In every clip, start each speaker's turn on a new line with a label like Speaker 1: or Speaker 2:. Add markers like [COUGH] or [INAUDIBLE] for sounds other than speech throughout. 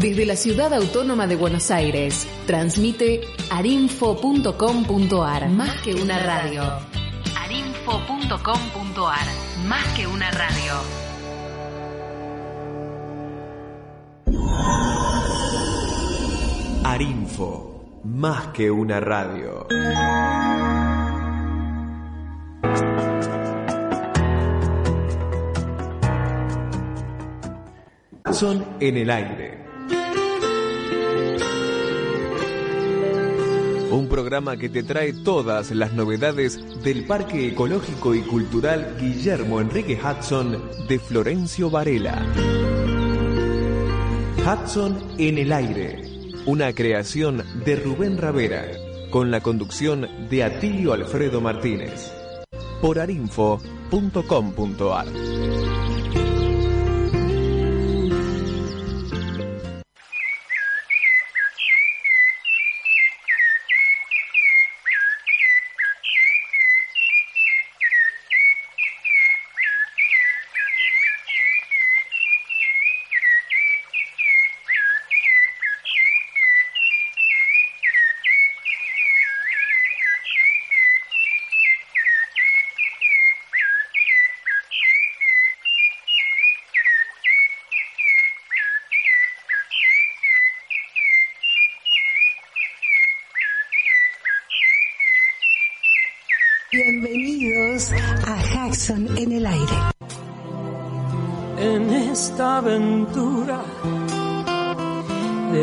Speaker 1: Desde la ciudad autónoma de Buenos Aires, transmite arinfo.com.ar. Más que una radio. arinfo.com.ar. Más que una radio.
Speaker 2: Arinfo. Más que una radio. Son en el aire. Un programa que te trae todas las novedades del Parque Ecológico y Cultural Guillermo Enrique Hudson de Florencio Varela. Hudson en el aire, una creación de Rubén Ravera, con la conducción de Atilio Alfredo Martínez, por arinfo.com.ar.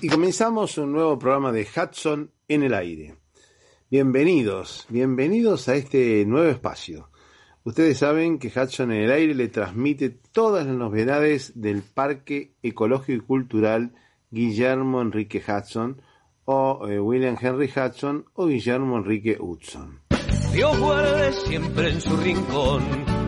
Speaker 3: Y comenzamos un nuevo programa de Hudson en el aire. Bienvenidos, bienvenidos a este nuevo espacio. Ustedes saben que Hudson en el aire le transmite todas las novedades del Parque Ecológico y Cultural Guillermo Enrique Hudson o eh, William Henry Hudson o Guillermo Enrique Hudson.
Speaker 4: Dios guarde siempre en su rincón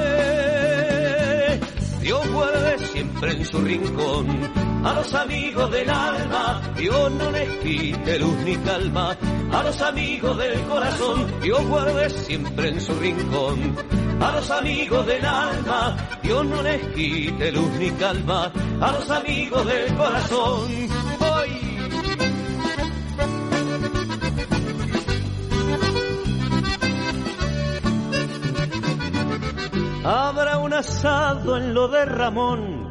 Speaker 4: En su rincón a los amigos del alma, Dios no les quite luz ni calma. A los amigos del corazón, Dios guarde siempre en su rincón. A los amigos del alma, Dios no les quite luz ni calma. A los amigos del corazón, hoy. Habrá un asado en lo de Ramón,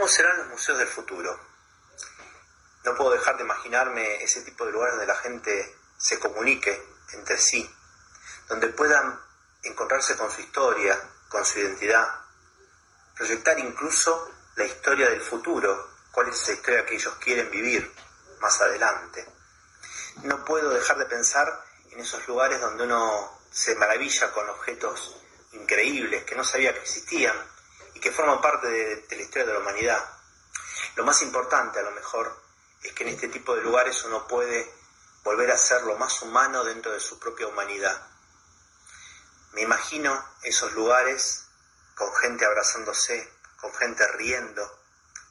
Speaker 5: Cómo serán los museos del futuro. No puedo dejar de imaginarme ese tipo de lugares donde la gente se comunique entre sí, donde puedan encontrarse con su historia, con su identidad, proyectar incluso la historia del futuro, cuál es esa historia que ellos quieren vivir más adelante. No puedo dejar de pensar en esos lugares donde uno se maravilla con objetos increíbles que no sabía que existían que forman parte de, la historia de la humanidad. Lo más importante a lo mejor es que en este tipo de lugares uno puede volver a ser lo más humano dentro de su propia humanidad. Me imagino esos lugares con gente abrazándose, con gente riendo,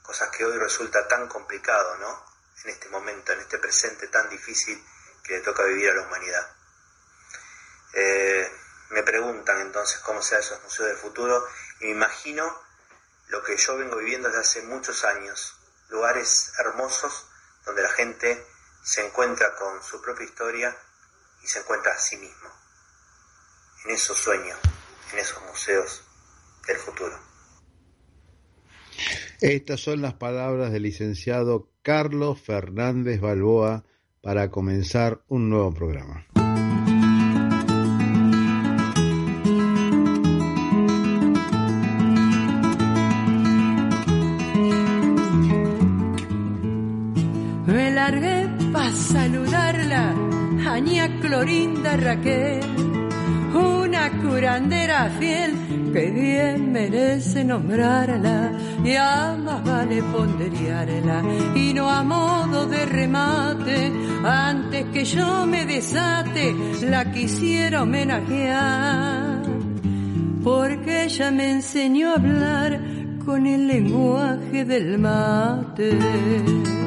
Speaker 5: cosas que hoy resulta tan complicado, ¿no? En este momento, en este presente tan difícil que le toca vivir a la humanidad. Eh, me preguntan entonces cómo serán esos museos del futuro me imagino lo que yo vengo viviendo desde hace muchos años, lugares hermosos donde la gente se encuentra con su propia historia y se encuentra a sí mismo, en esos sueños, en esos museos del futuro.
Speaker 6: Estas son las palabras del licenciado Carlos Fernández Balboa para comenzar un nuevo programa.
Speaker 7: Clorinda Raquel, una curandera fiel que bien merece nombrarla. Y a más vale ponderiarla. Y no a modo de remate antes que yo me desate la quisiera homenajear. Porque ella me enseñó a hablar con el lenguaje del mate.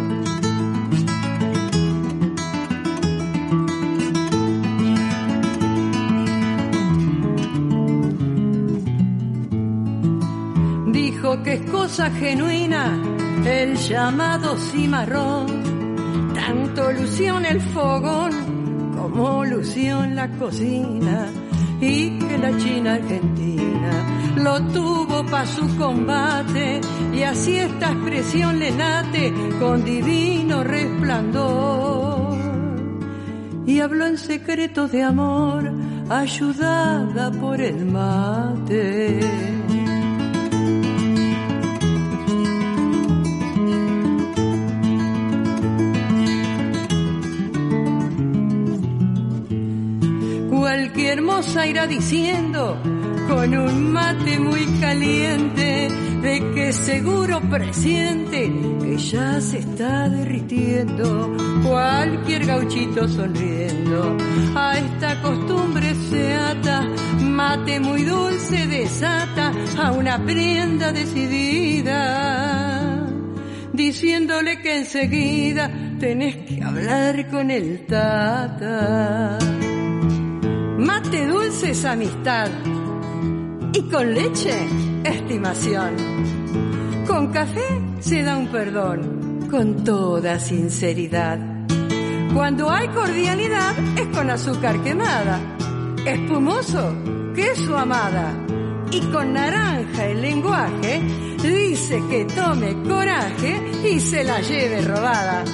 Speaker 7: Es cosa genuina el llamado cimarrón. Tanto lució en el fogón como lució en la cocina y que la China Argentina lo tuvo para su combate y así esta expresión le late con divino resplandor. Y habló en secreto de amor ayudada por el mate. Hermosa irá diciendo con un mate muy caliente de que seguro presiente que ya se está derritiendo cualquier gauchito sonriendo. A esta costumbre se ata mate muy dulce desata a una prenda decidida diciéndole que enseguida tenés que hablar con el tata Mate dulce es amistad y con leche estimación. Con café se da un perdón con toda sinceridad. Cuando hay cordialidad es con azúcar quemada, espumoso que es su amada. Y con naranja el lenguaje dice que tome coraje y se la lleve robada.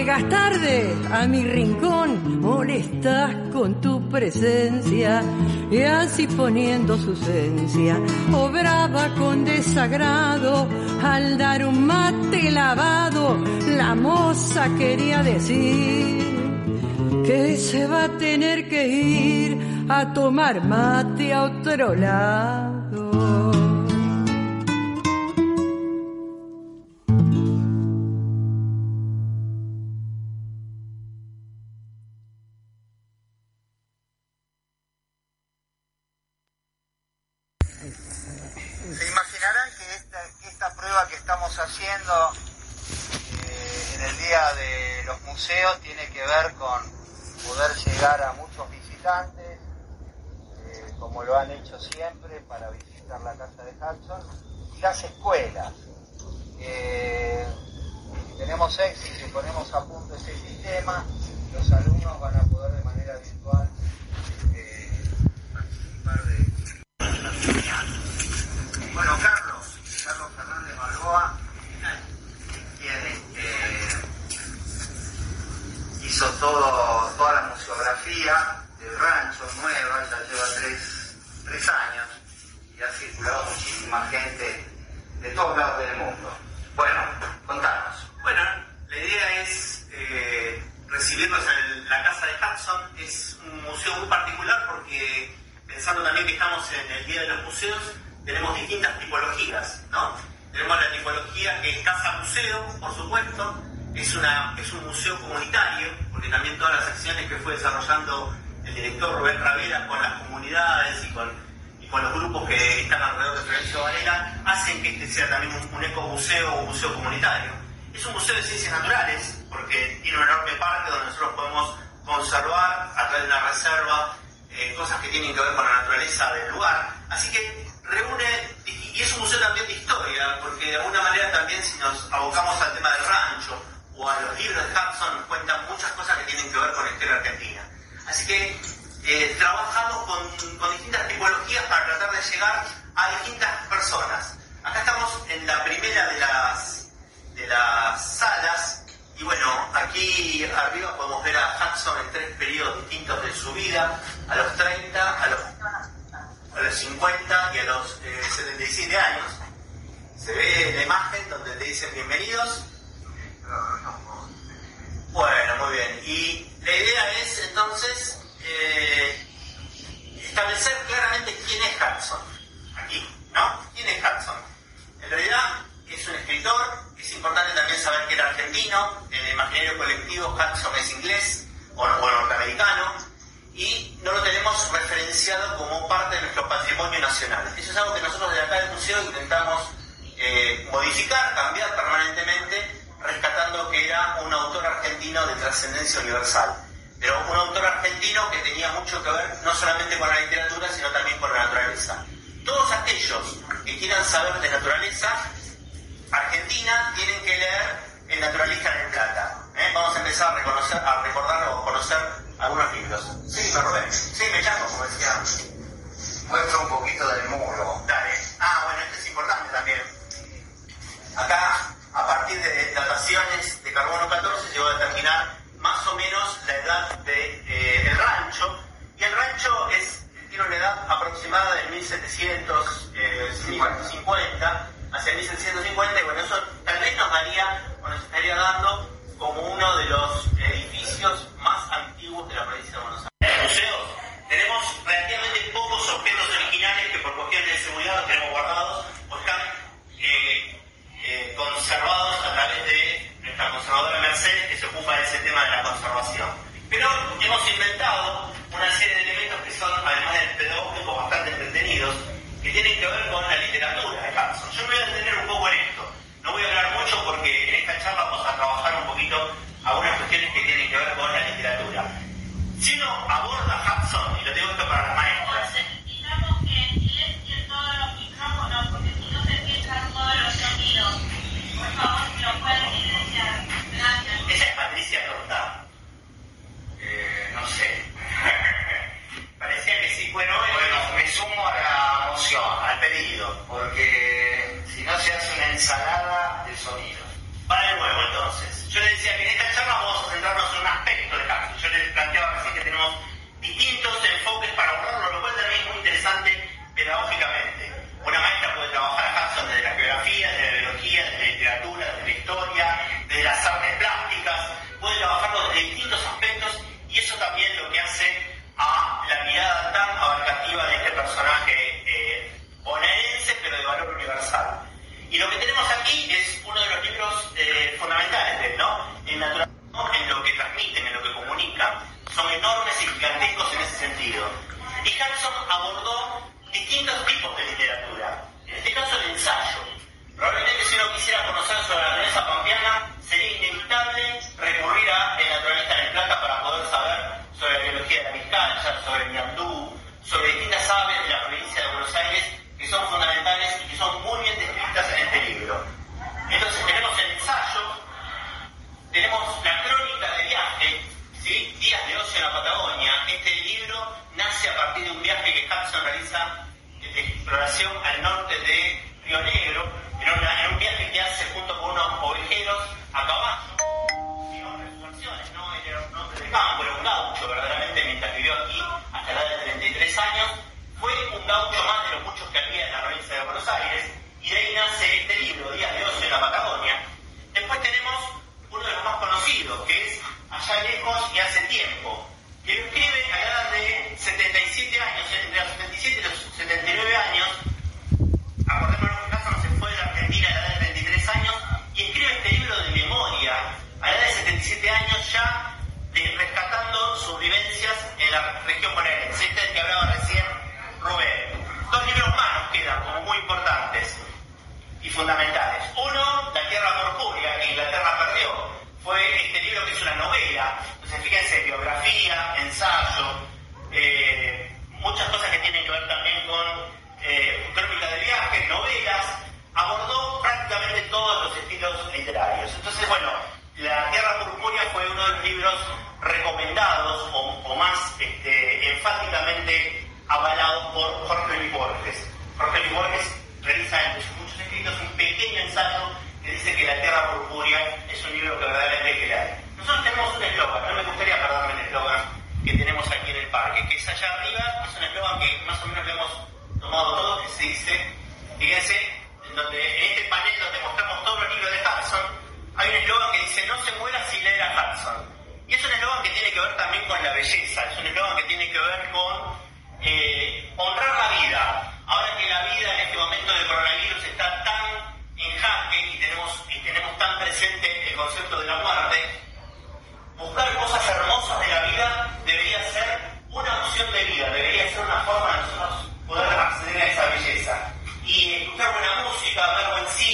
Speaker 7: Llegas tarde a mi rincón, molestas con tu presencia y así poniendo su esencia, obraba con desagrado al dar un mate lavado. La moza quería decir que se va a tener que ir a tomar mate a otro lado.
Speaker 8: Como lo han hecho siempre para visitar la casa de Hudson, y las escuelas. Eh, si tenemos éxito y ponemos a punto ese sistema, los alumnos van a poder de manera virtual participar de
Speaker 5: museo comunitario. Es un museo de ciencias naturales, porque tiene un enorme parque donde nosotros podemos conservar a través de una reserva eh, cosas que tienen que ver con la naturaleza del lugar. Así que reúne, y es un museo también de historia, porque de alguna manera también si nos abocamos al tema del rancho o a los libros de Hudson, cuentan muchas cosas que tienen que ver con la historia argentina. Así que eh, trabajamos con, con distintas tipologías para tratar de llegar a distintas personas. Acá estamos en la primera de las, de las salas, y bueno, aquí arriba podemos ver a Hudson en tres periodos distintos de su vida, a los 30, a los, a los 50 y a los eh, 77 años. Se ve la imagen donde te dicen bienvenidos. Bueno, muy bien. Y la idea es entonces eh, establecer claramente quién es Hudson. Aquí, ¿no? ¿Quién es Hudson? Realidad es un escritor, es importante también saber que era argentino, en el imaginario colectivo Hudson es inglés o, o norteamericano, y no lo tenemos referenciado como parte de nuestro patrimonio nacional. Eso es algo que nosotros desde acá del museo intentamos eh, modificar, cambiar permanentemente, rescatando que era un autor argentino de trascendencia universal, pero un autor argentino que tenía mucho que ver no solamente con la literatura, sino también con la naturaleza. Todos aquellos que quieran saber de naturaleza, Argentina, tienen que leer El Naturalista en el Plata. ¿eh? Vamos a empezar a, reconocer, a recordar o conocer algunos libros. Sí, me robé. Sí, me llamo, como decía. Muestra un poquito del muro. Dale. Ah, bueno, esto es importante también. Acá, a partir de dataciones de carbono 14, llegó a determinar más o menos la edad del de, eh, rancho. Y el rancho es, tiene una edad aproximada de 1750, hacia 1750, y bueno, eso tal vez nos daría, o nos estaría dando como uno de los edificios más antiguos de la provincia de Buenos Aires. En el museo tenemos relativamente pocos objetos originales que por cuestiones de seguridad los tenemos guardados o están eh, eh, conservados a través de nuestra conservadora Mercedes que se ocupa de ese tema de la conservación. Pero hemos inventado una serie de elementos que son, además del pedagógico, bastante entretenidos, que tienen que ver con la literatura de Hudson. Yo me voy a detener un poco en esto. No voy a hablar mucho porque en esta charla vamos a trabajar un poquito algunas cuestiones que tienen que ver con la literatura. Si uno aborda Hudson, y lo digo esto para las maestras,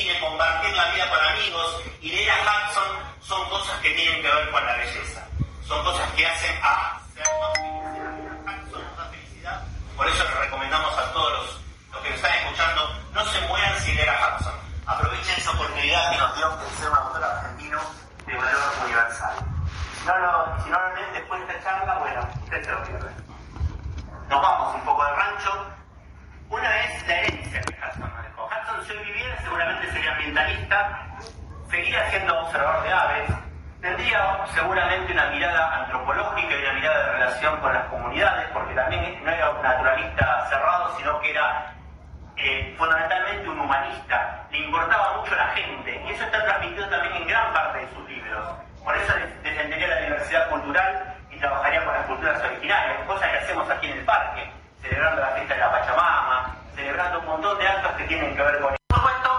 Speaker 5: cine, compartir la vida con amigos y leer a Hudson son cosas que tienen que ver con la belleza. Son cosas que hacen a ser más. Hudson felicidad. Por eso les recomendamos a todos los, que nos están escuchando, no se mueran sin leer a Hudson. Aprovechen esa oportunidad que nos dio de ser un autor argentino de valor universal. Si no lo, si después de esta charla, bueno, usted se lo pierde. Nos vamos un poco de rancho. Una es la herencia que Hudson si hoy viviera, seguramente sería ambientalista, seguiría siendo observador de aves, tendría seguramente una mirada antropológica y una mirada de relación con las comunidades, porque también no era un naturalista cerrado, sino que era eh, fundamentalmente un humanista, le importaba mucho la gente, y eso está transmitido también en gran parte de sus libros. Por eso defendería la diversidad cultural y trabajaría con las culturas originarias, cosa que hacemos aquí en el parque, celebrando la fiesta de la Pachamama, celebrando un montón de actos que tienen que ver con Por supuesto,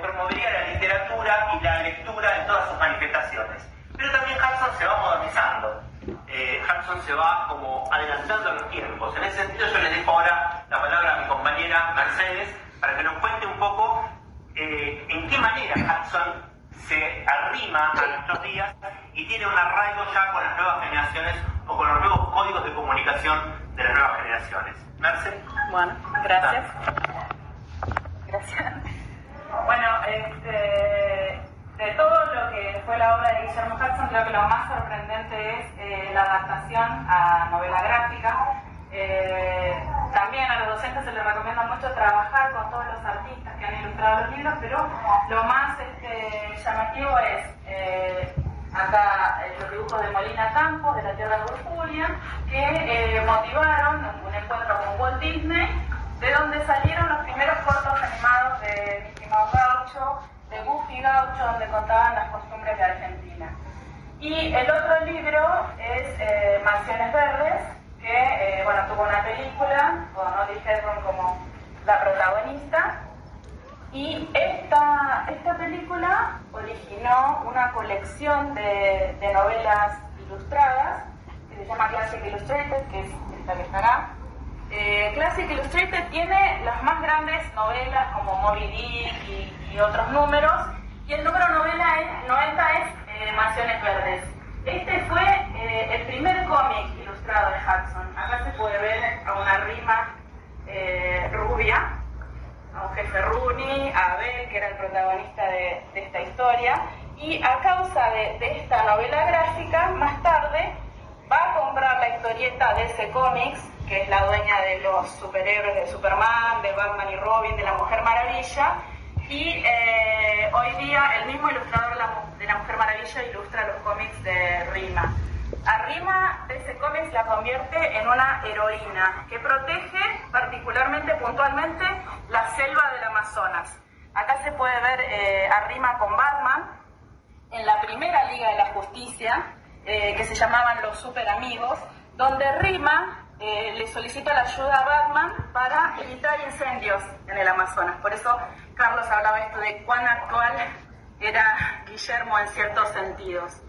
Speaker 5: promovería la literatura y la lectura en todas sus manifestaciones. Pero también Hudson se va modernizando. Eh, Hudson se va como adelantando los tiempos. En ese sentido yo les dejo ahora la palabra a mi compañera Mercedes para que nos cuente un poco eh, en qué manera Hudson se arrima a nuestros días y tiene un arraigo ya con las nuevas generaciones o con los nuevos códigos de comunicación de las nuevas generaciones. Mercedes.
Speaker 9: Bueno, gracias. Gracias. Bueno, este, de todo lo que fue la obra de Guillermo Hudson, creo que lo más sorprendente es eh, la adaptación a novela gráfica. Eh, también a los docentes se les recomienda mucho trabajar con todos los artistas que han ilustrado los libros, pero lo más este, llamativo es eh, acá eh, los dibujos de Molina Campos, de la Tierra Purpúrea, que eh, motivaron un encuentro con Walt Disney, de donde salieron los primeros cortos animados de Mickey Mouse Gaucho, de Goofy Gaucho, donde contaban las costumbres de Argentina. Y el otro libro es eh, Mansiones Verdes, que eh, bueno, tuvo una película con Audrey Hepburn como la protagonista. Y esta, esta película originó una colección de, de novelas ilustradas que se llama Classic Illustrated, que es esta que está acá. Eh, Classic Illustrated tiene las más grandes novelas como Moby Dick y, y otros números, y el número novela es, 90 es eh, Mansiones Verdes. Este fue eh, el primer cómic ilustrado de Hudson. Acá se puede ver a una rima eh, rubia, jefe Rooney, a Abel, que era el protagonista de, esta historia, y a causa de, esta novela gráfica, más tarde va a comprar la historieta de ese cómics, que es la dueña de los superhéroes de Superman, de Batman y Robin, de la Mujer Maravilla, y eh, hoy día el mismo ilustrador de la Mujer Maravilla ilustra los cómics de Rima. A Rima de ese cómics la convierte en una heroína que protege particularmente, puntualmente, la selva del Amazonas. Acá se puede ver eh, con Batman en la primera Liga de la Justicia, eh, que se llamaban los Super Amigos, donde Rima eh, le solicita la ayuda a Batman para evitar incendios en el Amazonas. Por eso Carlos hablaba esto de cuán actual era Guillermo en ciertos sentidos.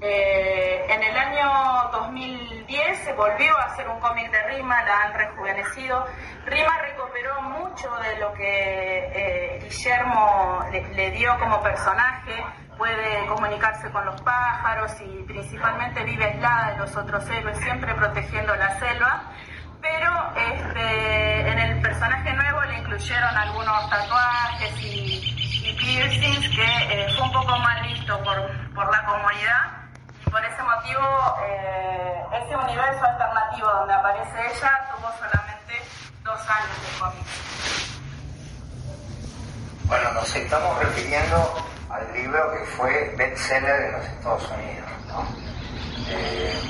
Speaker 9: Eh, en el año 2010 se volvió a hacer un cómic de Rima, la han rejuvenecido. Rima recuperó mucho de lo que eh, Guillermo le, dio como personaje, puede comunicarse con los pájaros y principalmente vive aislada de los otros héroes, siempre protegiendo la selva. Pero este, en el personaje nuevo le incluyeron algunos tatuajes y, piercings que eh, fue un poco mal visto por, por la comunidad y por ese motivo eh, ese universo alternativo donde aparece ella tuvo solamente dos años de cómic.
Speaker 10: Bueno, nos estamos refiriendo al libro que fue bestseller en los Estados Unidos. ¿no? Eh,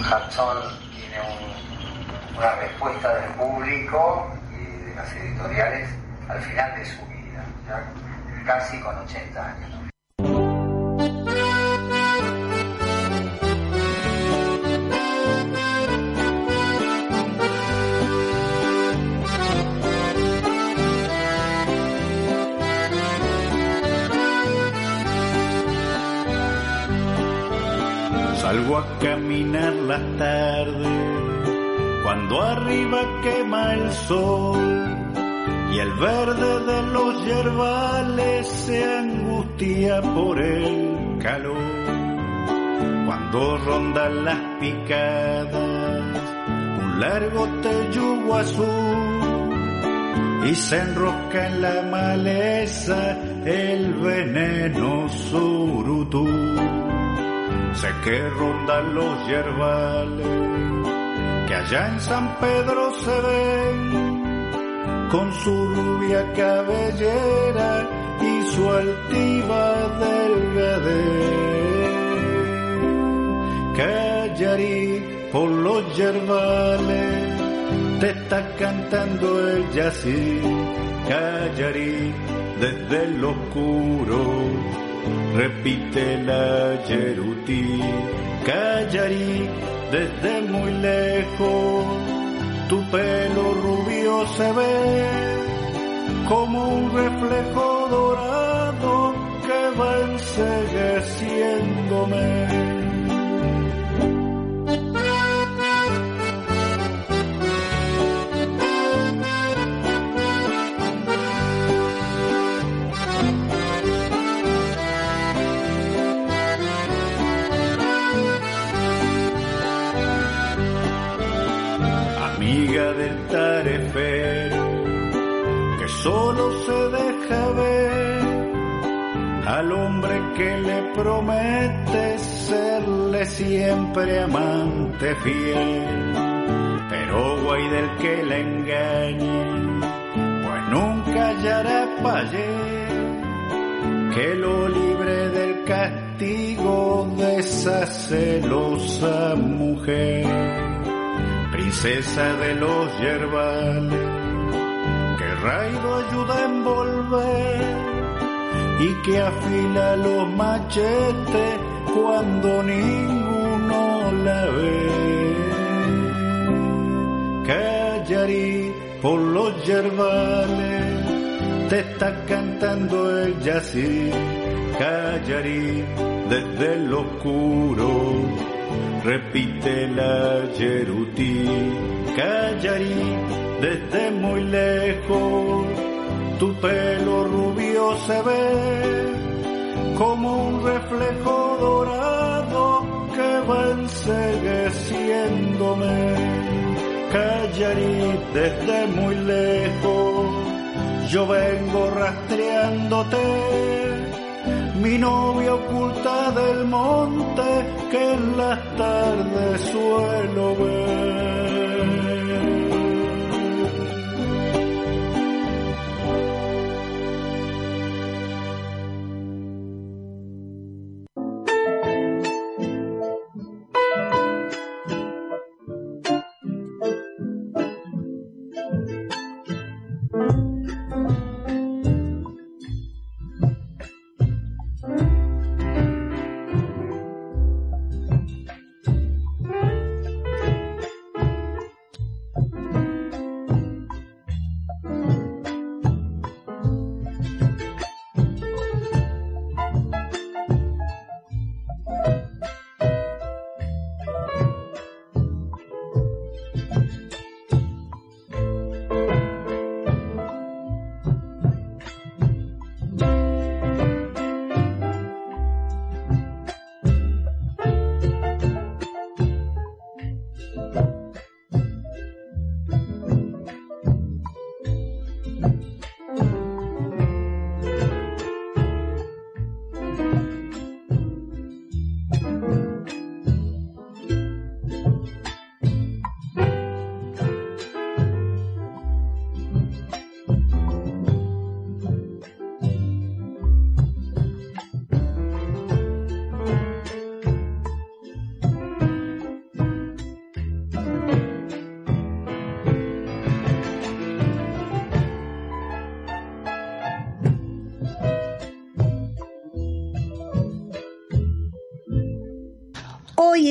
Speaker 10: Hudson tiene un- una respuesta del público y de las editoriales al final de su vida, ya casi con 80 años.
Speaker 11: Salgo a caminar las tardes cuando arriba quema el sol y el verde de los yerbales se angustia por el calor. Cuando rondan las picadas un largo tellugo azul y se enrosca en la maleza el veneno surutú. Sé que rondan los yerbales que allá en San Pedro se ven con su rubia cabellera y su altiva delgadez. Callarí por los yerbales te está cantando el yací. Callarí desde el oscuro repite la yerutí. Callarí desde muy lejos tu pelo rubio se ve como un reflejo dorado que va ensegueciéndome. Al hombre que le promete serle siempre amante fiel, pero guay del que la engañe, pues nunca hallará payé que lo libre del castigo de esa celosa mujer. Princesa de los yerbales, que Raido ayuda a envolver y que afila los machetes cuando ninguno la ve. Callarí por los yerbales, te está cantando el yací. Callarí desde el oscuro repite la Yerutí, Callarí, desde muy lejos, tu pelo rubio se ve como un reflejo dorado que va ensegueciéndome. Callarí, desde muy lejos, yo vengo rastreándote mi novia oculta del monte que en las tardes suelo ver.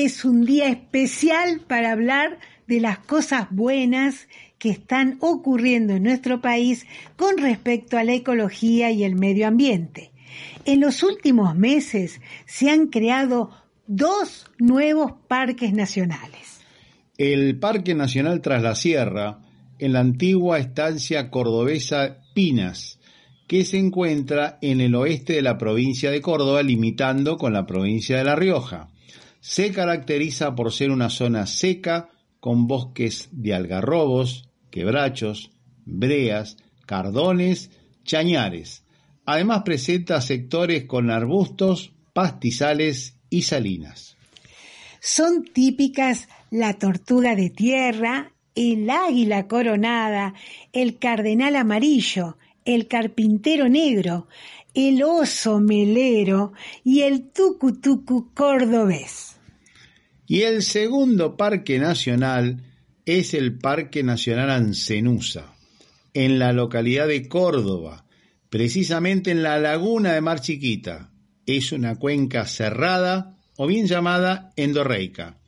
Speaker 12: Es un día especial para hablar de las cosas buenas que están ocurriendo en nuestro país con respecto a la ecología y el medio ambiente. En los últimos meses se han creado dos nuevos parques nacionales.
Speaker 6: El Parque Nacional Tras la Sierra, en la antigua estancia cordobesa Pinas, que se encuentra en el oeste de la provincia de Córdoba, limitando con la provincia de La Rioja. Se caracteriza por ser una zona seca con bosques de algarrobos, quebrachos, breas, cardones, chañares. Además presenta sectores con arbustos, pastizales y salinas.
Speaker 12: Son típicas la tortuga de tierra, el águila coronada, el cardenal amarillo, el carpintero negro, el oso melero y el tucutucu cordobés.
Speaker 6: Y el segundo parque nacional es el Parque Nacional Ancenusa, en la localidad de Córdoba, precisamente en la laguna de Mar Chiquita. Es una cuenca cerrada o bien llamada endorreica.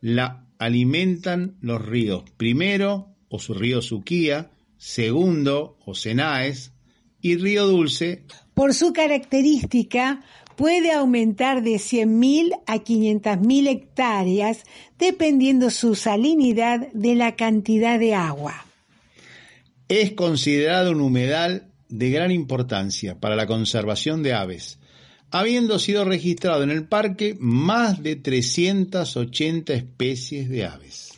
Speaker 6: La alimentan los ríos primero o su río Suquía, segundo o Senaes y río Dulce.
Speaker 12: Por su característica, puede aumentar de 100.000 a 500.000 hectáreas dependiendo su salinidad de la cantidad de agua.
Speaker 6: Es considerado un humedal de gran importancia para la conservación de aves, habiendo sido registrado en el parque más de 380 especies de aves.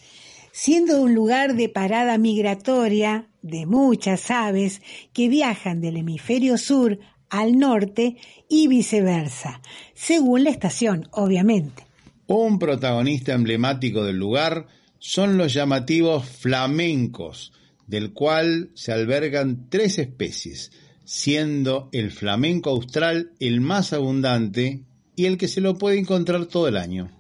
Speaker 12: Siendo un lugar de parada migratoria de muchas aves que viajan del hemisferio sur al norte y viceversa, según la estación, obviamente.
Speaker 6: Un protagonista emblemático del lugar son los llamativos flamencos, del cual se albergan tres especies, siendo el flamenco austral el más abundante y el que se lo puede encontrar todo el año.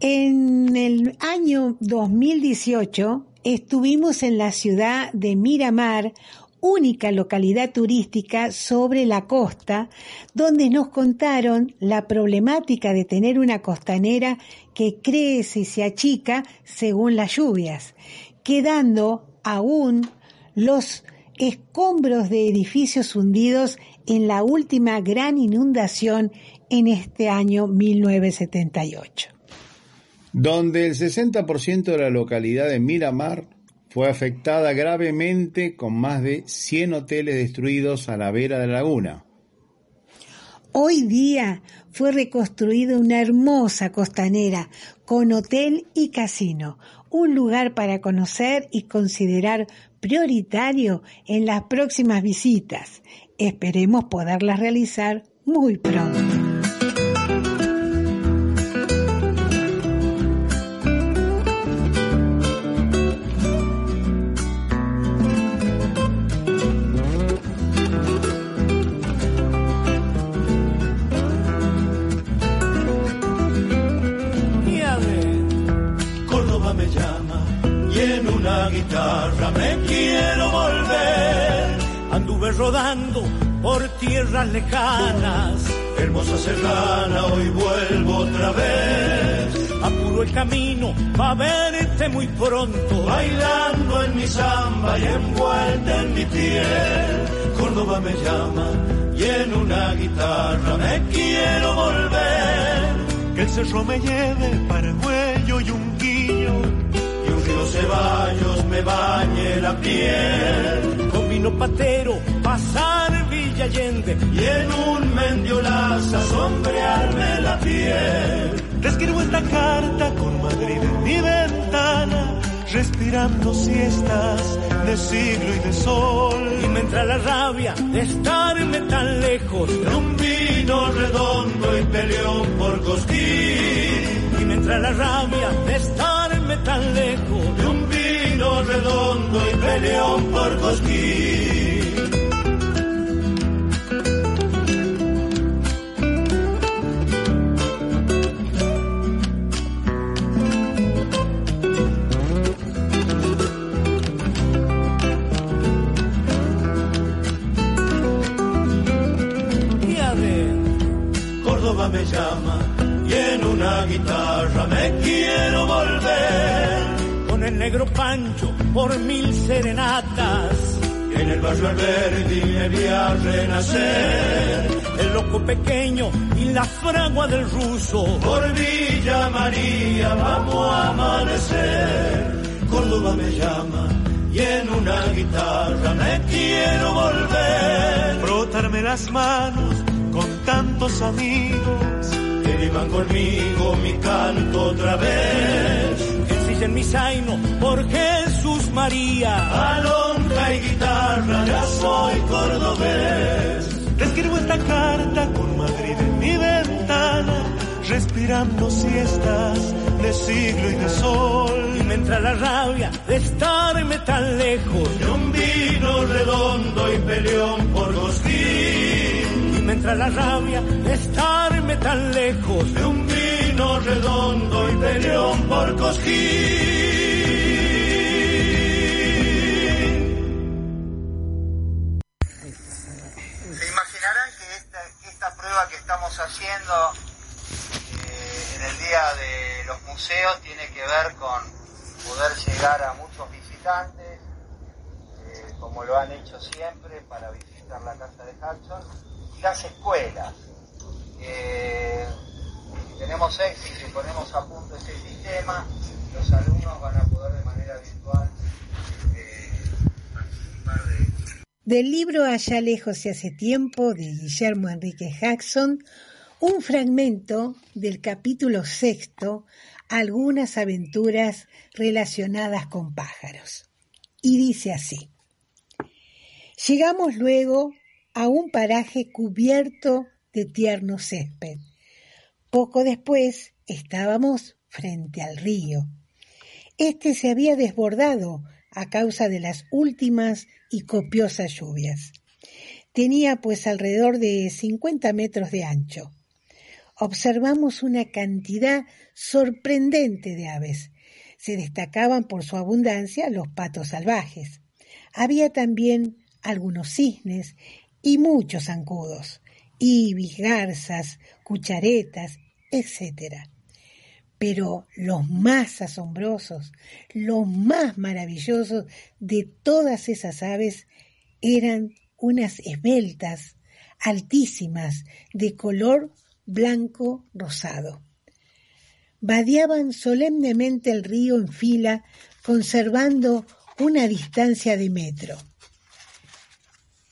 Speaker 12: En el año 2018 estuvimos en la ciudad de Miramar, única localidad turística sobre la costa, donde nos contaron la problemática de tener una costanera que crece y se achica según las lluvias, quedando aún los escombros de edificios hundidos en la última gran inundación en este año 1978.
Speaker 6: Donde el 60% de la localidad de Miramar fue afectada gravemente con más de 100 hoteles destruidos a la vera de la laguna.
Speaker 12: Hoy día fue reconstruida una hermosa costanera con hotel y casino, un lugar para conocer y considerar prioritario en las próximas visitas. Esperemos poderlas realizar muy pronto.
Speaker 13: Rodando por tierras lejanas.
Speaker 14: Hermosa serrana, hoy vuelvo otra vez.
Speaker 13: Apuro el camino va a verte muy pronto.
Speaker 14: Bailando en mi samba y envuelta en mi piel. Córdoba me llama y en una guitarra me quiero volver.
Speaker 15: Que el cerro me lleve para el cuello y un guiño.
Speaker 14: Y un río Ceballos me bañe la piel
Speaker 13: vino patero, pasar Villa Allende
Speaker 14: y en un mendiolaza sombrearme la piel.
Speaker 15: Te escribo esta carta con Madrid en mi ventana, respirando siestas de siglo y de sol.
Speaker 13: Y me entra la rabia de estarme tan lejos
Speaker 14: de un vino redondo y peleón por cosquín.
Speaker 13: Y me entra la rabia de estarme
Speaker 14: peleón por cosquín. Córdoba me llama y en una guitarra me quiero volver
Speaker 13: el negro Pancho por mil serenatas.
Speaker 14: En el barrio Alberdi me vi a renacer.
Speaker 13: El loco pequeño y la fragua del ruso.
Speaker 14: Por Villa María vamos a amanecer. Córdoba me llama y en una guitarra me quiero volver.
Speaker 15: Frotarme las manos con tantos amigos.
Speaker 14: Que vivan conmigo mi canto otra vez
Speaker 13: en mi zaino por Jesús María.
Speaker 14: Alonja y guitarra, ya soy cordobés.
Speaker 15: Te escribo esta carta con Madrid en mi ventana, respirando siestas de siglo y de sol.
Speaker 13: Y me entra la rabia de estarme tan lejos
Speaker 14: de un vino redondo y peleón por Cosquín.
Speaker 13: Y me entra la rabia de estarme tan lejos
Speaker 14: de un vino redondo y peleón por Cosquín.
Speaker 10: A muchos visitantes, eh, como lo han hecho siempre para visitar la casa de Hudson, y las escuelas. Eh, tenemos éxito y ponemos a punto este sistema, los alumnos van a poder de manera virtual eh, participar de...
Speaker 12: Del libro Allá lejos y hace tiempo de Guillermo Enrique Jackson, un fragmento del capítulo sexto, algunas aventuras relacionadas con pájaros. Y dice así, llegamos luego a un paraje cubierto de tierno césped poco después estábamos frente al río. Este se había desbordado a causa de las últimas y copiosas lluvias. Tenía pues alrededor de 50 metros de ancho. Observamos una cantidad sorprendente de aves. Se destacaban por su abundancia los patos salvajes. Había también algunos cisnes y muchos zancudos, ibis, garzas, cucharetas etc. Pero los más asombrosos, los más maravillosos de todas esas aves eran unas esbeltas, altísimas, de color blanco rosado. Vadeaban solemnemente el río en fila, conservando una distancia de metro.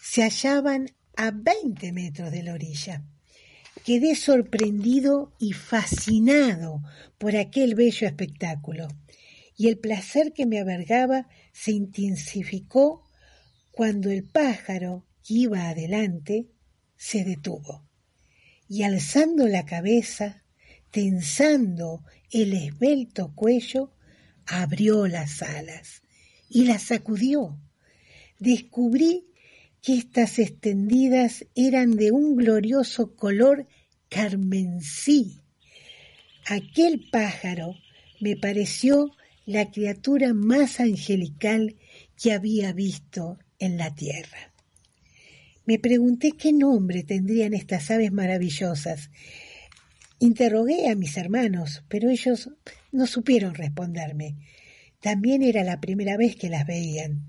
Speaker 12: Se hallaban a 20 metros de la orilla. Quedé sorprendido y fascinado por aquel bello espectáculo, y el placer que me avergaba se intensificó cuando el pájaro que iba adelante se detuvo, y alzando la cabeza, tensando el esbelto cuello, abrió las alas y las sacudió. Descubrí que estas extendidas eran de un glorioso color carmensí. Aquel pájaro me pareció la criatura más angelical que había visto en la tierra. Me pregunté qué nombre tendrían estas aves maravillosas. Interrogué a mis hermanos, pero ellos no supieron responderme. También era la primera vez que las veían.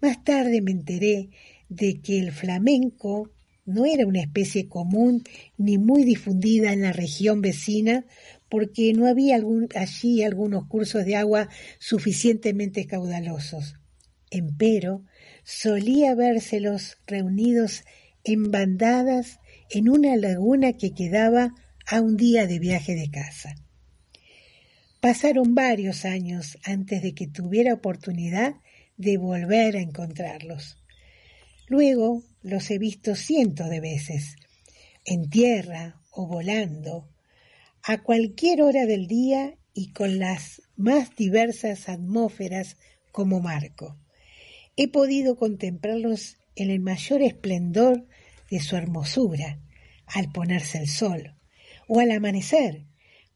Speaker 12: Más tarde me enteré de que el flamenco no era una especie común ni muy difundida en la región vecina porque no había allí algunos cursos de agua suficientemente caudalosos. Empero, solía vérselos reunidos en bandadas en una laguna que quedaba a un día de viaje de casa. Pasaron varios años antes de que tuviera oportunidad de volver a encontrarlos. Luego los he visto cientos de veces, en tierra o volando, a cualquier hora del día y con las más diversas atmósferas como marco. He podido contemplarlos en el mayor esplendor de su hermosura, al ponerse el sol, o al amanecer,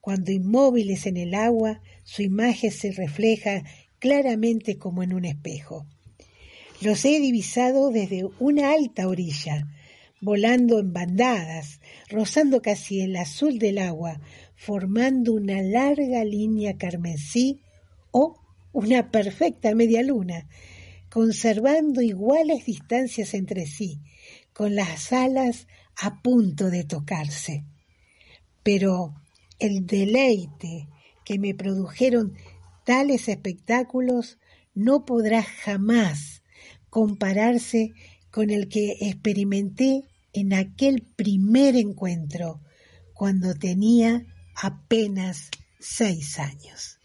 Speaker 12: cuando inmóviles en el agua su imagen se refleja claramente como en un espejo. Los he divisado desde una alta orilla, volando en bandadas, rozando casi el azul del agua, formando una larga línea carmesí o una perfecta media luna, conservando iguales distancias entre sí, con las alas a punto de tocarse. Pero el deleite que me produjeron tales espectáculos no podrá jamás compararse con el que experimenté en aquel primer encuentro, cuando tenía apenas seis años.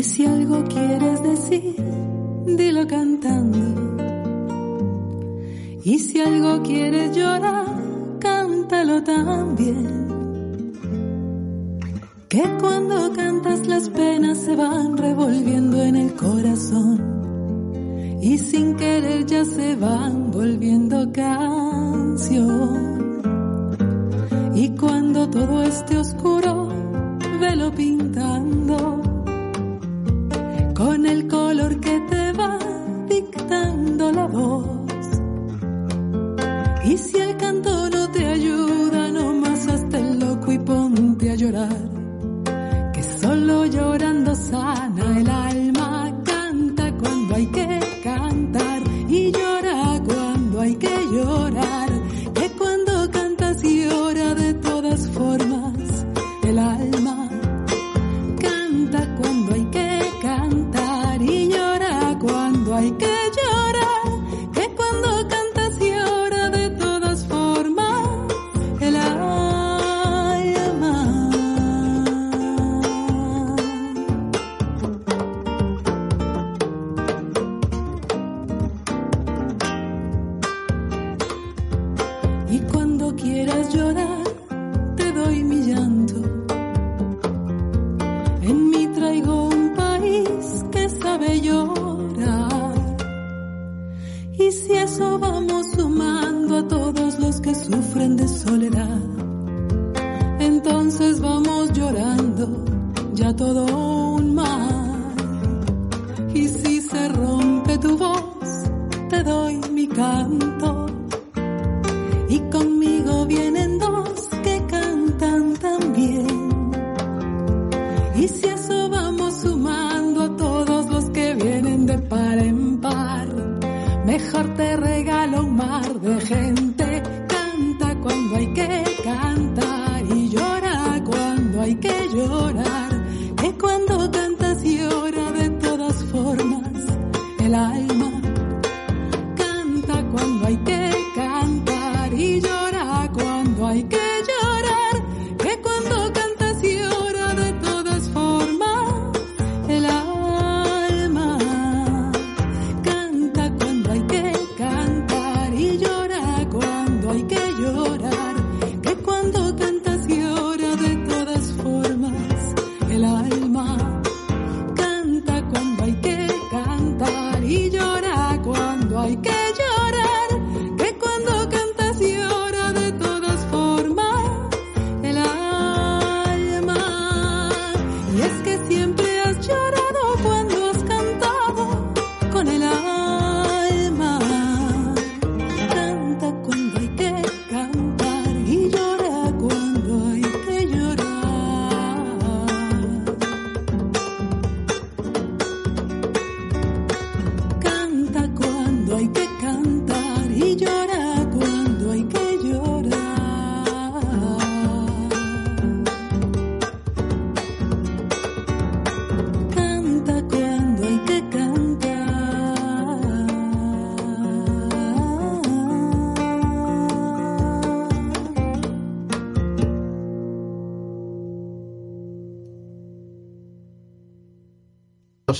Speaker 16: Que si algo quieres decir, dilo cantando y si algo quieres llorar, cántalo también. Que cuando cantas las penas se van revolviendo en el corazón y sin querer ya se van volviendo canción. Y cuando todo esté oscuro, velo pintando con el color que te va dictando la voz y si el canto no te ayuda, no más hasta el loco y ponte a llorar. Que solo llorando sana el alma, canta cuando hay que cantar y llora cuando hay que llorar.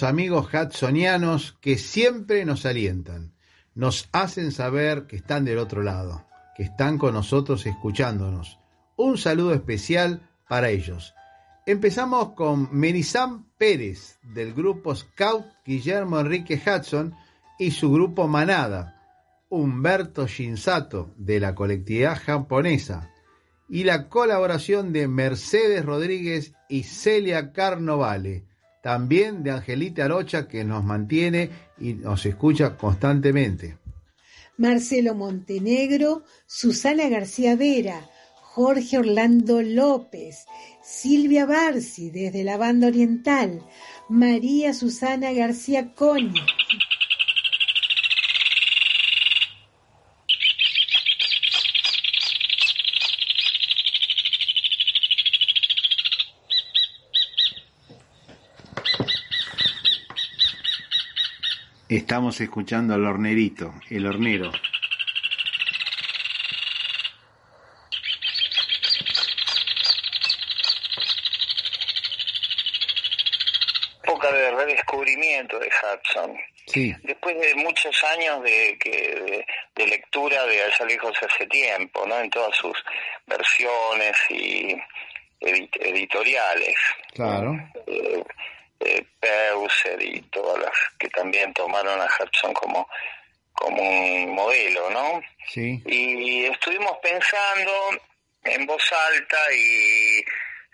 Speaker 6: Amigos hudsonianos que siempre nos alientan, nos hacen saber que están del otro lado, que están con nosotros escuchándonos. Un saludo especial para ellos. Empezamos con Merizam Pérez del grupo Scout Guillermo Enrique Hudson y su grupo Manada, Humberto Shinsato de la colectividad japonesa y la colaboración de Mercedes Rodríguez y Celia Carnovale, también de Angelita Arocha que nos mantiene y nos escucha constantemente.
Speaker 12: Marcelo Montenegro, Susana García Vera, Jorge Orlando López, Silvia Barsi desde la banda oriental, María Susana García Coni.
Speaker 17: Estamos escuchando al hornerito, el hornero.
Speaker 18: época de redescubrimiento de Hudson.
Speaker 6: Sí.
Speaker 18: Después de muchos años de, que, de, de lectura de Allá lejos hace tiempo, ¿no? En todas sus versiones y edit- editoriales.
Speaker 6: Claro.
Speaker 18: Eh, eh, Peuser y todas las que también tomaron a Hudson como, como un modelo, ¿no?
Speaker 6: Sí.
Speaker 18: Y estuvimos pensando en voz alta y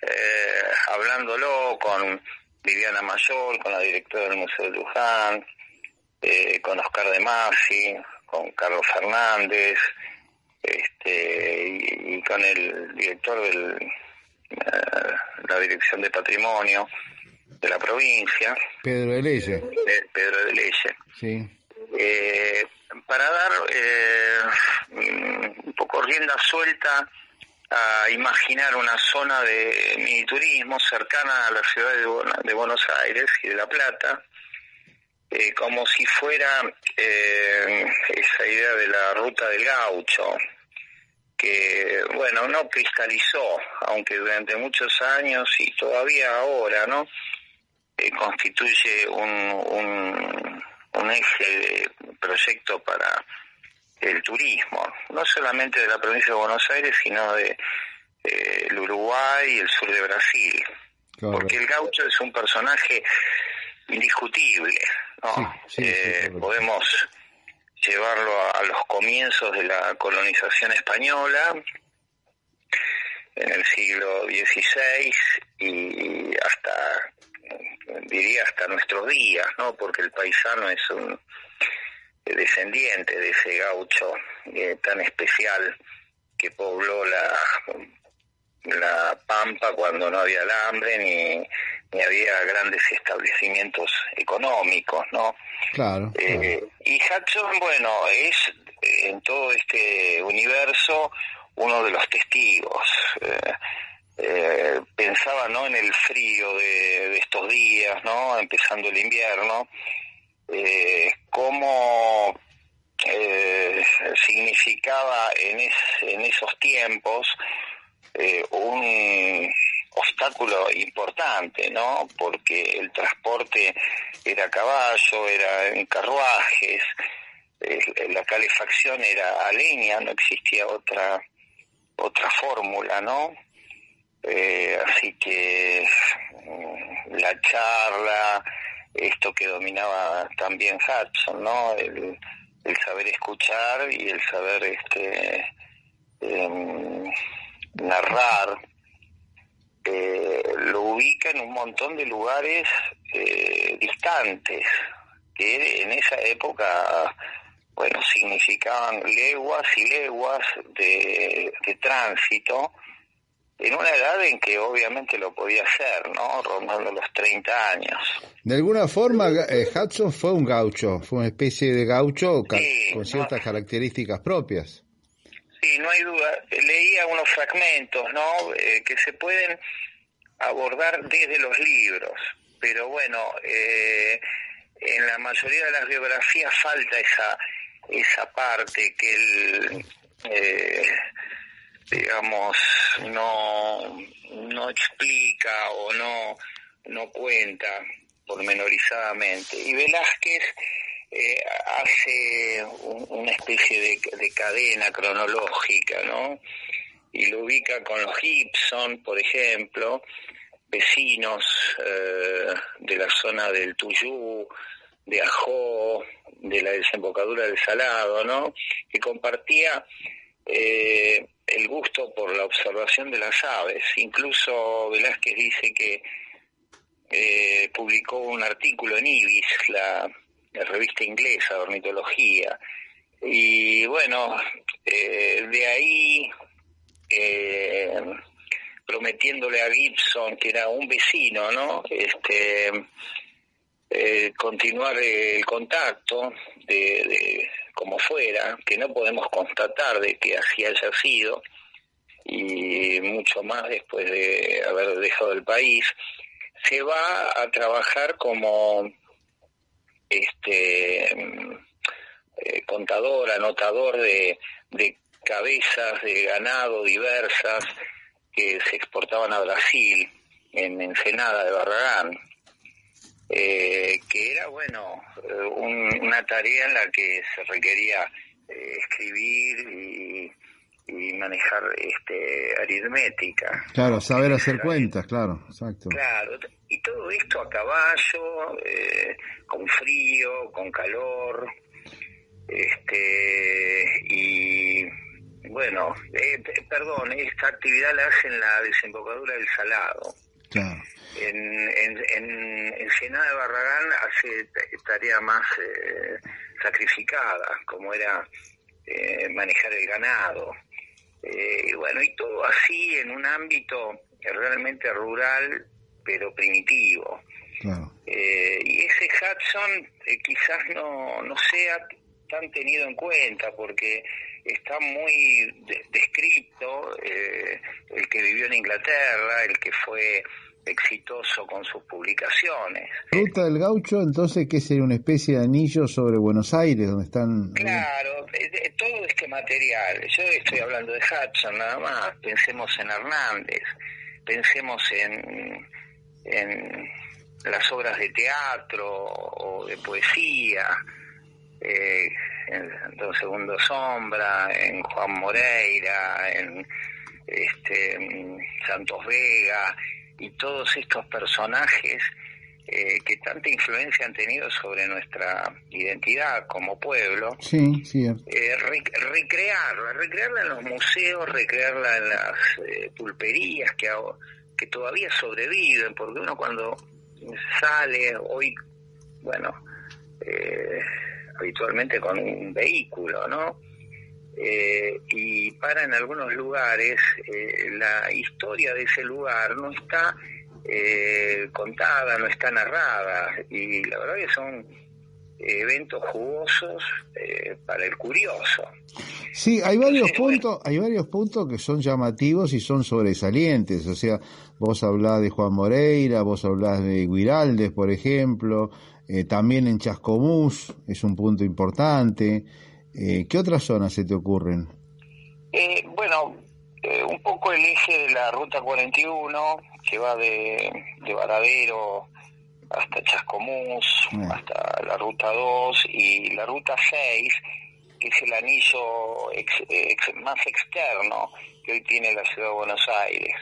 Speaker 18: eh, hablándolo con Viviana Mayor, con la directora del Museo de Luján, eh, con Oscar de Masi, con Carlos Fernández, este, y, y con el director de la Dirección de Patrimonio de la provincia,
Speaker 6: Pedro de Leye.
Speaker 18: de Pedro de Leye
Speaker 6: Sí.
Speaker 18: eh, para dar eh, mm, un poco rienda suelta a imaginar una zona de miniturismo cercana a la ciudad de Buenos Aires y de La Plata, eh, como si fuera eh, esa idea de la ruta del gaucho, que, bueno, no cristalizó, aunque durante muchos años y todavía ahora, ¿no? Eh, constituye un, un, un eje de proyecto para el turismo, no solamente de la provincia de Buenos Aires, sino de eh, el Uruguay y el sur de Brasil, porque el gaucho es un personaje indiscutible, ¿no? Eh, podemos llevarlo a, a los comienzos de la colonización española en el siglo XVI y hasta diría hasta nuestros días, ¿no? Porque el paisano es un descendiente de ese gaucho eh, tan especial que pobló la, la pampa cuando no había alambre ni, ni había grandes establecimientos económicos, ¿no?
Speaker 6: Claro.
Speaker 18: Eh, y Hudson, bueno, es en todo este universo uno de los testigos. Eh, eh, pensaba no en el frío de, estos días, ¿no? empezando el invierno, eh, cómo eh, significaba en, en esos tiempos eh, un obstáculo importante, ¿no? Porque el transporte era a caballo, era en carruajes, la calefacción era a leña, no existía otra otra fórmula, ¿no? Eh, así que mm, la charla, esto que dominaba también Hudson, ¿no? El, saber escuchar y el saber este em, narrar, eh, lo ubica en un montón de lugares eh, distantes, que en esa época bueno, significaban leguas y leguas de, de tránsito en una edad en que obviamente lo podía hacer, ¿no? Rondando los 30 años.
Speaker 6: De alguna forma, eh, Hudson fue un gaucho, fue una especie de gaucho con ciertas características propias.
Speaker 18: Sí, no hay duda. Leía unos fragmentos, ¿no? Eh, que se pueden abordar desde los libros, pero bueno, eh, en la mayoría de las biografías falta esa esa parte que él digamos, no, no explica o no, no cuenta pormenorizadamente. Y Velázquez eh, hace una especie de, cadena cronológica, ¿no? Y lo ubica con los Gibson, por ejemplo, vecinos eh, de la zona del Tuyú, de Ajó, de la desembocadura del Salado, ¿no? Que compartía eh, el gusto por la observación de las aves. Incluso Velázquez dice que eh, publicó un artículo en Ibis, la, revista inglesa de ornitología. Y bueno, eh, de ahí, eh, prometiéndole a Gibson, que era un vecino, ¿no? Este, continuar el contacto de como fuera, que no podemos constatar de que así haya sido, y mucho más después de haber dejado el país, se va a trabajar como este eh, contador, anotador de, de cabezas de ganado diversas que se exportaban a Brasil en Ensenada de Barragán eh, que era, bueno, eh, una tarea en la que se requería eh, escribir y, manejar este, aritmética.
Speaker 6: Claro, saber hacer cuentas, claro, exacto.
Speaker 18: Claro, y todo esto a caballo, con frío, con calor, este, y bueno, perdón, esta actividad la hace en la desembocadura del Salado.
Speaker 6: Claro
Speaker 18: en, en, en, de Barragán hace tarea más eh, sacrificada, como era eh, manejar el ganado. Eh, y bueno, y todo así en un ámbito realmente rural, pero primitivo. y ese Hudson quizás no, no sea tan tenido en cuenta porque está muy descrito el que vivió en Inglaterra, el que fue exitoso con sus publicaciones.
Speaker 6: Ruta del Gaucho, entonces, ¿qué sería una especie de anillo sobre Buenos Aires, donde están...
Speaker 18: Claro, todo este material, yo estoy hablando de Hudson nada más, pensemos en Hernández, pensemos en, en las obras de teatro o de poesía, eh, en Don Segundo Sombra, en Juan Moreira, en este, Santos Vega, y todos estos personajes eh, que tanta influencia han tenido sobre nuestra identidad como pueblo,
Speaker 6: sí, sí.
Speaker 18: Eh, recrearla, recrearla en los museos, recrearla en las eh, pulperías que, que todavía sobreviven, porque uno cuando sale hoy, bueno, habitualmente con un vehículo, ¿no? Eh, y para en algunos lugares, eh, la historia de ese lugar no está eh, contada, no está narrada. Y la verdad que son eventos jugosos eh, para el curioso.
Speaker 6: Sí, hay varios puntos, hay varios puntos que son llamativos y son sobresalientes. O sea, vos hablás de Juan Moreira, vos hablás de Guiraldes, por ejemplo, eh, también en Chascomús es un punto importante. Eh, ¿Qué otras zonas se te ocurren?
Speaker 18: bueno, un poco el eje de la Ruta 41, que va de, de Varadero hasta Chascomús, hasta la ruta 2 y la ruta 6, que es el anillo más externo que hoy tiene la ciudad de Buenos Aires.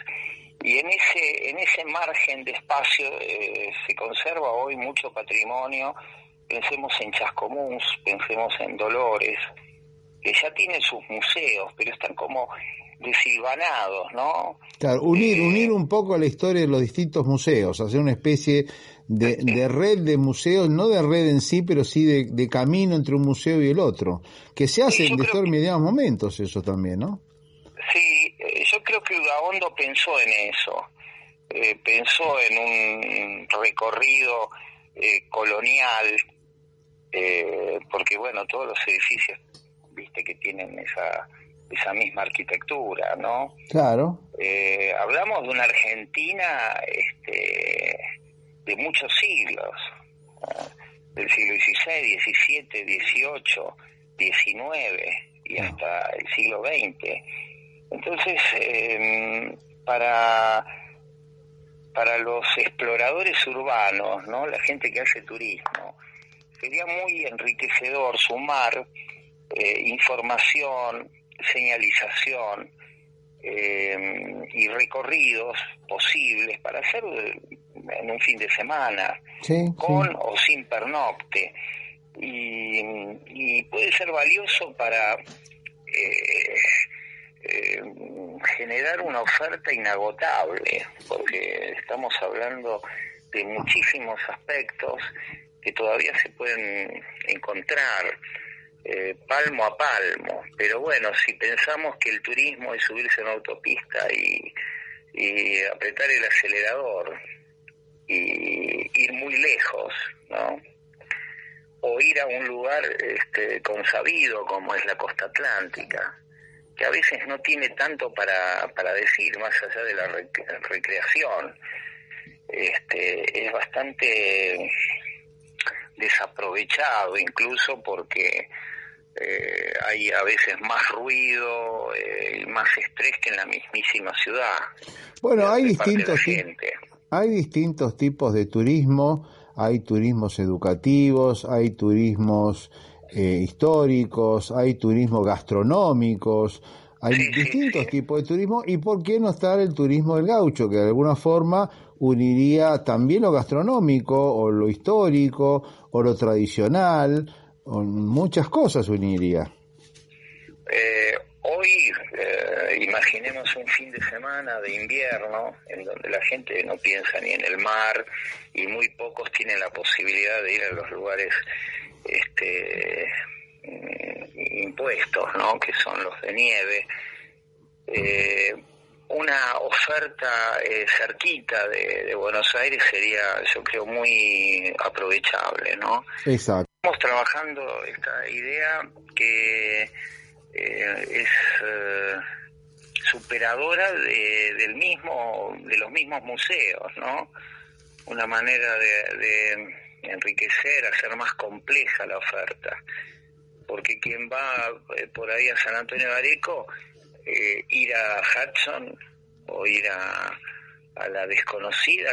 Speaker 18: Y en ese, en ese margen de espacio eh, se conserva hoy mucho patrimonio. Pensemos en Chascomús, pensemos en Dolores, que ya tienen sus museos, pero están como desilvanados, ¿no?
Speaker 6: Claro, unir, eh, unir un poco la historia de los distintos museos, hacer una especie de, [LAUGHS] red de museos, no de red en sí, pero sí de, camino entre un museo y el otro, que se hace en determinados momentos eso también, ¿no?
Speaker 18: Sí, eh, yo creo que Udaondo pensó en eso, eh, pensó en un recorrido eh, colonial, porque bueno, todos los edificios, viste, que tienen esa esa misma arquitectura, ¿no?
Speaker 6: Claro.
Speaker 18: hablamos de una Argentina este, de muchos siglos, del siglo XVI, XVII, XVIII, XIX y hasta el siglo XX. Entonces, em, para, para los exploradores urbanos, ¿no? la gente que hace turismo, sería muy enriquecedor sumar eh, información, señalización, em, y recorridos posibles para hacer en un fin de semana, con o sin pernocte. Y, puede ser valioso para eh, eh, generar una oferta inagotable, porque estamos hablando de muchísimos aspectos que todavía se pueden encontrar eh, palmo a palmo. Pero bueno, si pensamos que el turismo es subirse en autopista y, y apretar el acelerador y ir muy lejos, ¿no? O ir a un lugar este, consabido como es la costa atlántica, que a veces no tiene tanto para, para decir, más allá de la recreación. Este, es bastante desaprovechado incluso porque eh, hay a veces más ruido eh, y más estrés que en la mismísima ciudad.
Speaker 6: Bueno, hay distintos, hay distintos tipos de turismo, hay turismos educativos, hay turismos eh, históricos, hay turismos gastronómicos, hay distintos tipos de turismo y por qué no estar el turismo del gaucho, que de alguna forma uniría también lo gastronómico o lo histórico o lo tradicional, o muchas cosas uniría.
Speaker 18: Eh, hoy eh, imaginemos un fin de semana de invierno en donde la gente no piensa ni en el mar y muy pocos tienen la posibilidad de ir a los lugares este, impuestos, ¿no? que son los de nieve. Eh, una oferta eh, cerquita de, Buenos Aires sería, yo creo, muy aprovechable, ¿no?
Speaker 6: Exacto.
Speaker 18: Estamos trabajando esta idea que eh, es eh, superadora de, del mismo, de los mismos museos, ¿no? Una manera de, de enriquecer, hacer más compleja la oferta, porque quien va por ahí a San Antonio de Areco eh, ir a Hudson o ir a, la desconocida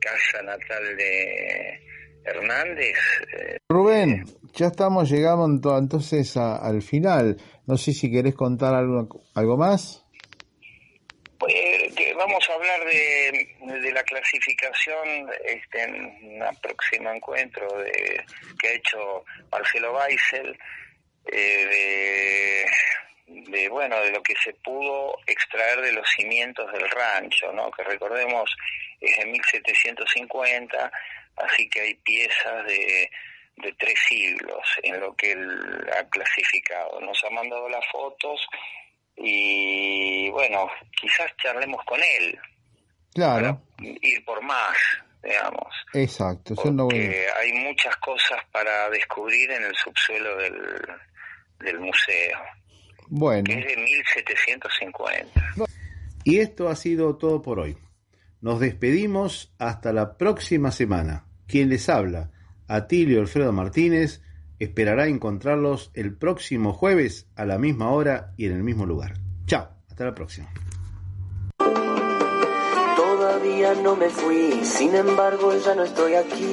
Speaker 18: casa natal de Hernández.
Speaker 6: Eh, Rubén, ya estamos llegando entonces al final. No sé si querés contar algo, algo más.
Speaker 18: Pues, vamos a hablar de, de la clasificación este, en un próximo encuentro de, que ha hecho Marcelo Weissel eh, de de bueno de lo que se pudo extraer de los cimientos del rancho no que recordemos es de 1750 así que hay piezas de, de tres siglos en lo que él ha clasificado nos ha mandado las fotos y bueno quizás charlemos con él
Speaker 19: Claro.
Speaker 18: ir por más, digamos.
Speaker 19: Exacto.
Speaker 18: Porque hay muchas cosas para descubrir en el subsuelo del, del museo,
Speaker 19: Bueno.
Speaker 18: que es de 1750.
Speaker 6: Y esto ha sido todo por hoy. Nos despedimos hasta la próxima semana. Quien les habla, Atilio Alfredo Martínez, esperará encontrarlos el próximo jueves a la misma hora y en el mismo lugar. Chao, hasta la próxima.
Speaker 20: Todavía no me fui, sin embargo ya no estoy aquí.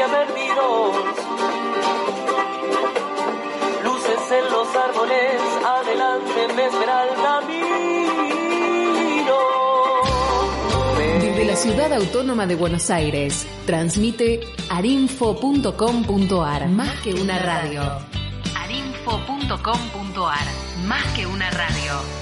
Speaker 20: creía perdidos. Luces en los árboles, adelante me espera el camino.
Speaker 1: Desde la ciudad autónoma de Buenos Aires, transmite arinfo.com.ar, más que una radio. arinfo.com.ar, más que una radio.